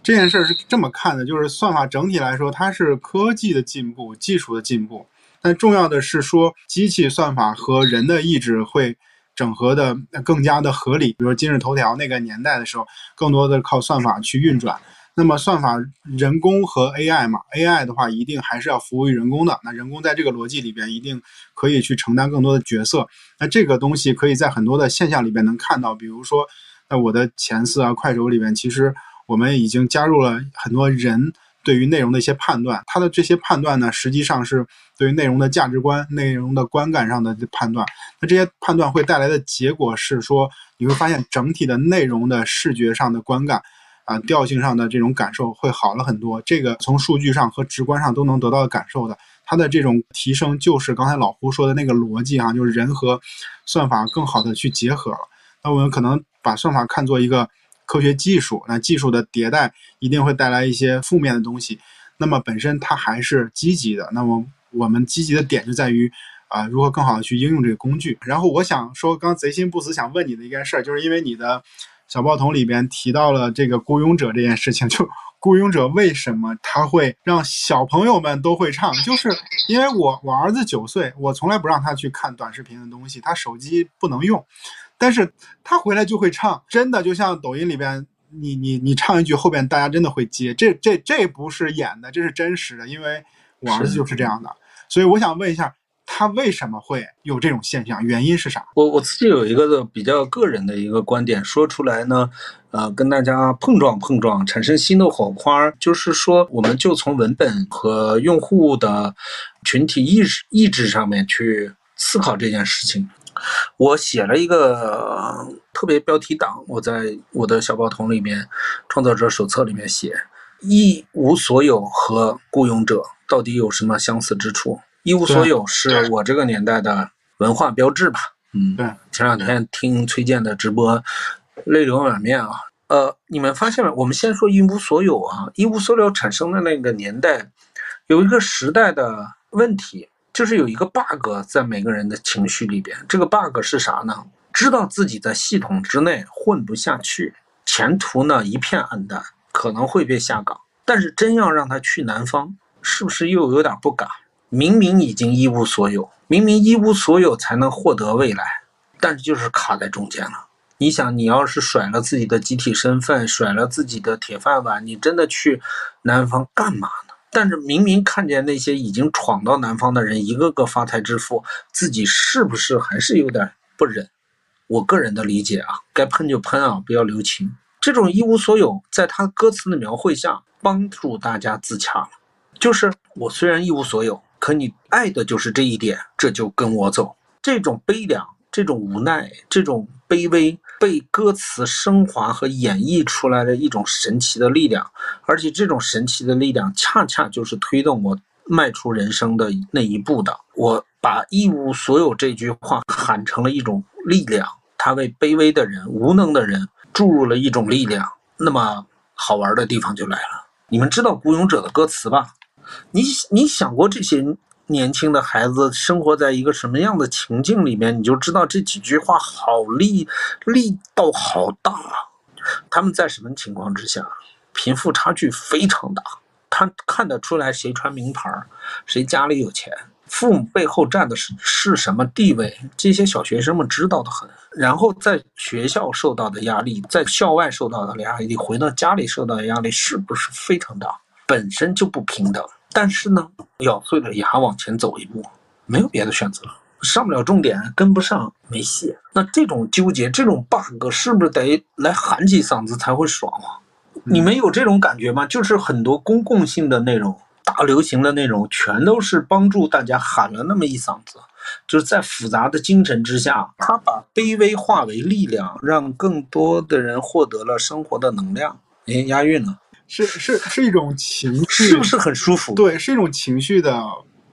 这件事儿是这么看的，就是算法整体来说，它是科技的进步、技术的进步，但重要的是说，机器算法和人的意志会整合的更加的合理。比如今日头条那个年代的时候，更多的靠算法去运转。那么算法人工和 AI 嘛，AI 的话一定还是要服务于人工的。那人工在这个逻辑里边一定可以去承担更多的角色。那这个东西可以在很多的现象里边能看到，比如说在我的前四啊、快手里边，其实我们已经加入了很多人对于内容的一些判断。它的这些判断呢，实际上是对于内容的价值观、内容的观感上的判断。那这些判断会带来的结果是说，你会发现整体的内容的视觉上的观感。啊，调性上的这种感受会好了很多，这个从数据上和直观上都能得到感受的。它的这种提升就是刚才老胡说的那个逻辑哈，就是人和算法更好的去结合了。那我们可能把算法看作一个科学技术，那技术的迭代一定会带来一些负面的东西。那么本身它还是积极的。那么我们积极的点就在于啊，如何更好的去应用这个工具。然后我想说，刚贼心不死想问你的一件事儿，就是因为你的。小报童里边提到了这个雇佣者这件事情，就 [LAUGHS] 雇佣者为什么他会让小朋友们都会唱？就是因为我我儿子九岁，我从来不让他去看短视频的东西，他手机不能用，但是他回来就会唱，真的就像抖音里边，你你你唱一句，后边大家真的会接，这这这不是演的，这是真实的，因为我儿子就是这样的，所以我想问一下。他为什么会有这种现象？原因是啥？我我自己有一个比较个人的一个观点，说出来呢，呃，跟大家碰撞碰撞，产生新的火花。就是说，我们就从文本和用户的群体意识意志上面去思考这件事情。我写了一个特别标题党，我在我的小报童里面，创造者手册里面写：一无所有和雇佣者到底有什么相似之处？一无所有是我这个年代的文化标志吧？嗯，对。前两天听崔健的直播，泪流满面啊。呃，你们发现没？我们先说一无所有啊。一无所有产生的那个年代，有一个时代的问题，就是有一个 bug 在每个人的情绪里边。这个 bug 是啥呢？知道自己在系统之内混不下去，前途呢一片暗淡，可能会被下岗。但是真要让他去南方，是不是又有点不敢？明明已经一无所有，明明一无所有才能获得未来，但是就是卡在中间了。你想，你要是甩了自己的集体身份，甩了自己的铁饭碗，你真的去南方干嘛呢？但是明明看见那些已经闯到南方的人一个个发财致富，自己是不是还是有点不忍？我个人的理解啊，该喷就喷啊，不要留情。这种一无所有，在他歌词的描绘下，帮助大家自洽了。就是我虽然一无所有。可你爱的就是这一点，这就跟我走。这种悲凉，这种无奈，这种卑微，被歌词升华和演绎出来的一种神奇的力量。而且这种神奇的力量，恰恰就是推动我迈出人生的那一步的。我把一无所有这句话喊成了一种力量，它为卑微的人、无能的人注入了一种力量。那么好玩的地方就来了，你们知道《孤勇者》的歌词吧？你你想过这些年轻的孩子生活在一个什么样的情境里面，你就知道这几句话好力力道好大。他们在什么情况之下，贫富差距非常大，他看得出来谁穿名牌，谁家里有钱，父母背后站的是是什么地位，这些小学生们知道的很。然后在学校受到的压力，在校外受到的压力，回到家里受到的压力，是不是非常大？本身就不平等。但是呢，咬碎了牙往前走一步，没有别的选择，上不了重点，跟不上，没戏。那这种纠结，这种 bug，是不是得来喊几嗓子才会爽啊？你们有这种感觉吗？就是很多公共性的内容、大流行的内容，全都是帮助大家喊了那么一嗓子，就是在复杂的精神之下，他把卑微化为力量，让更多的人获得了生活的能量。哎，押韵了。是是是一种情绪，是不是很舒服？对，是一种情绪的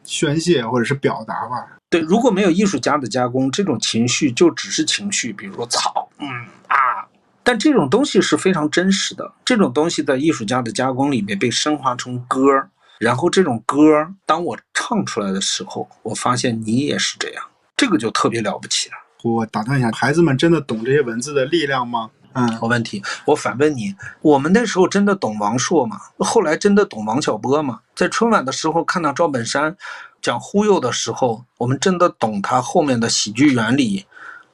宣泄或者是表达吧。对，如果没有艺术家的加工，这种情绪就只是情绪，比如说草，嗯啊。但这种东西是非常真实的，这种东西在艺术家的加工里面被升华成歌，然后这种歌，当我唱出来的时候，我发现你也是这样，这个就特别了不起了。我打断一下，孩子们真的懂这些文字的力量吗？嗯，好问题，我反问你：我们那时候真的懂王朔吗？后来真的懂王小波吗？在春晚的时候看到赵本山讲忽悠的时候，我们真的懂他后面的喜剧原理、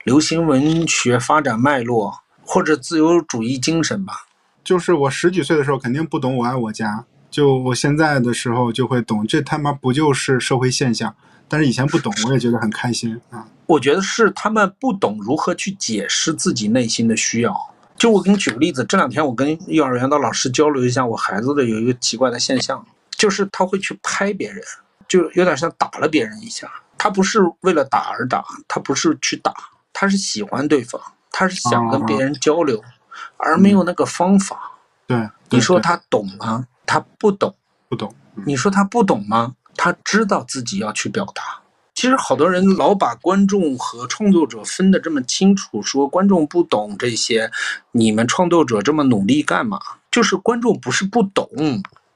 流行文学发展脉络或者自由主义精神吧？就是我十几岁的时候肯定不懂《我爱我家》，就我现在的时候就会懂，这他妈不就是社会现象？但是以前不懂，我也觉得很开心啊。我觉得是他们不懂如何去解释自己内心的需要。就我给你举个例子，这两天我跟幼儿园的老师交流一下，我孩子的有一个奇怪的现象，就是他会去拍别人，就有点像打了别人一下。他不是为了打而打，他不是去打，他是喜欢对方，他是想跟别人交流，而没有那个方法。对，你说他懂吗？他不懂，不懂。你说他不懂吗？他知道自己要去表达。其实好多人老把观众和创作者分得这么清楚，说观众不懂这些，你们创作者这么努力干嘛？就是观众不是不懂，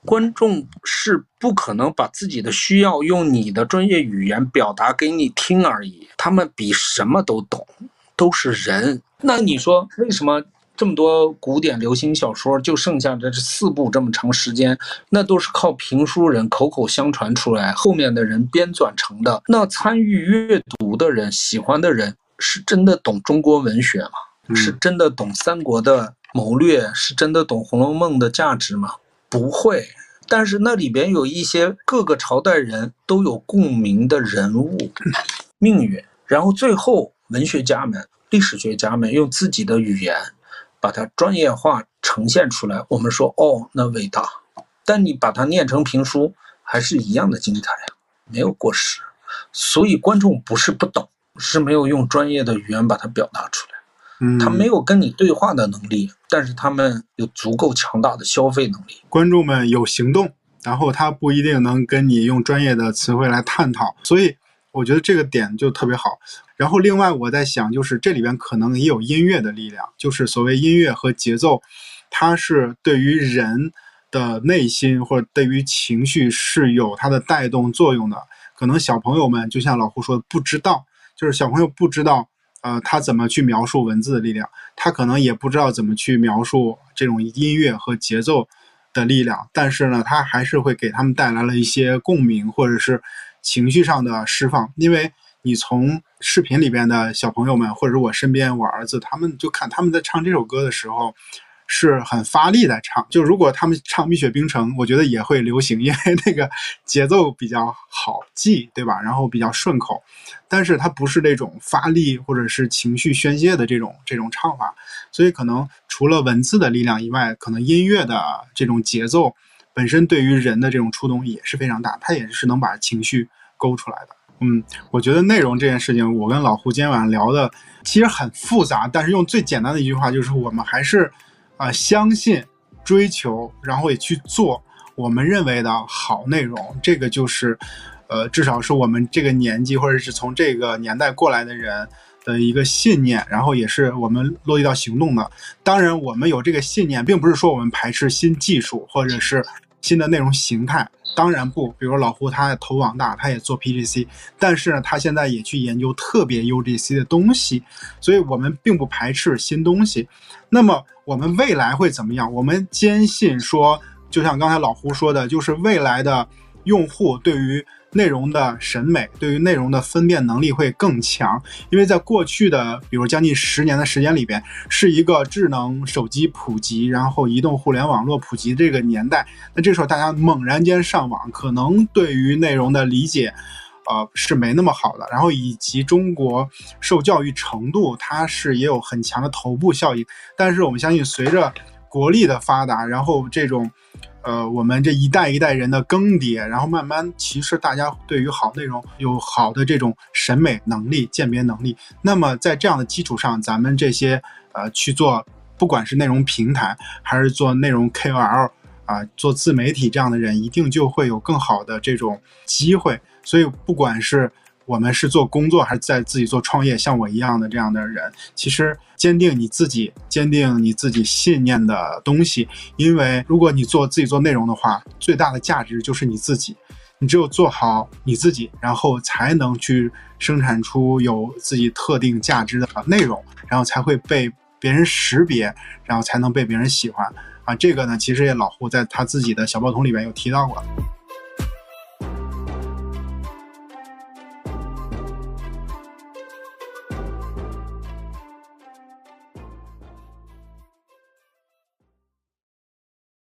观众是不可能把自己的需要用你的专业语言表达给你听而已。他们比什么都懂，都是人。那你说为什么？这么多古典流行小说，就剩下这四部这么长时间，那都是靠评书人口口相传出来，后面的人编纂成的。那参与阅读的人、喜欢的人，是真的懂中国文学吗？是真的懂三国的谋略？是真的懂《红楼梦》的价值吗？不会。但是那里边有一些各个朝代人都有共鸣的人物、命运，然后最后文学家们、历史学家们用自己的语言。把它专业化呈现出来，我们说哦，那伟大。但你把它念成评书，还是一样的精彩呀，没有过时。所以观众不是不懂，是没有用专业的语言把它表达出来。嗯，他没有跟你对话的能力，但是他们有足够强大的消费能力。观众们有行动，然后他不一定能跟你用专业的词汇来探讨。所以我觉得这个点就特别好。然后，另外我在想，就是这里边可能也有音乐的力量，就是所谓音乐和节奏，它是对于人的内心或者对于情绪是有它的带动作用的。可能小朋友们就像老胡说的，不知道，就是小朋友不知道，呃，他怎么去描述文字的力量，他可能也不知道怎么去描述这种音乐和节奏的力量，但是呢，他还是会给他们带来了一些共鸣或者是情绪上的释放，因为。你从视频里边的小朋友们，或者我身边我儿子，他们就看他们在唱这首歌的时候，是很发力在唱。就如果他们唱《蜜雪冰城》，我觉得也会流行，因为那个节奏比较好记，对吧？然后比较顺口。但是它不是那种发力或者是情绪宣泄的这种这种唱法，所以可能除了文字的力量以外，可能音乐的这种节奏本身对于人的这种触动也是非常大，它也是能把情绪勾出来的。嗯，我觉得内容这件事情，我跟老胡今天晚上聊的其实很复杂，但是用最简单的一句话，就是我们还是啊相信、追求，然后也去做我们认为的好内容。这个就是，呃，至少是我们这个年纪或者是从这个年代过来的人的一个信念，然后也是我们落地到行动的。当然，我们有这个信念，并不是说我们排斥新技术或者是。新的内容形态当然不，比如老胡他投网大，他也做 PGC，但是呢，他现在也去研究特别 UGC 的东西，所以我们并不排斥新东西。那么我们未来会怎么样？我们坚信说，就像刚才老胡说的，就是未来的用户对于。内容的审美对于内容的分辨能力会更强，因为在过去的比如将近十年的时间里边，是一个智能手机普及，然后移动互联网络普及这个年代。那这时候大家猛然间上网，可能对于内容的理解，呃是没那么好的。然后以及中国受教育程度，它是也有很强的头部效应。但是我们相信，随着国力的发达，然后这种。呃，我们这一代一代人的更迭，然后慢慢，其实大家对于好内容有好的这种审美能力、鉴别能力。那么在这样的基础上，咱们这些呃去做，不管是内容平台还是做内容 KOL 啊，做自媒体这样的人，一定就会有更好的这种机会。所以，不管是我们是做工作还是在自己做创业，像我一样的这样的人，其实坚定你自己，坚定你自己信念的东西。因为如果你做自己做内容的话，最大的价值就是你自己。你只有做好你自己，然后才能去生产出有自己特定价值的内容，然后才会被别人识别，然后才能被别人喜欢啊。这个呢，其实也老胡在他自己的小报童里面有提到过。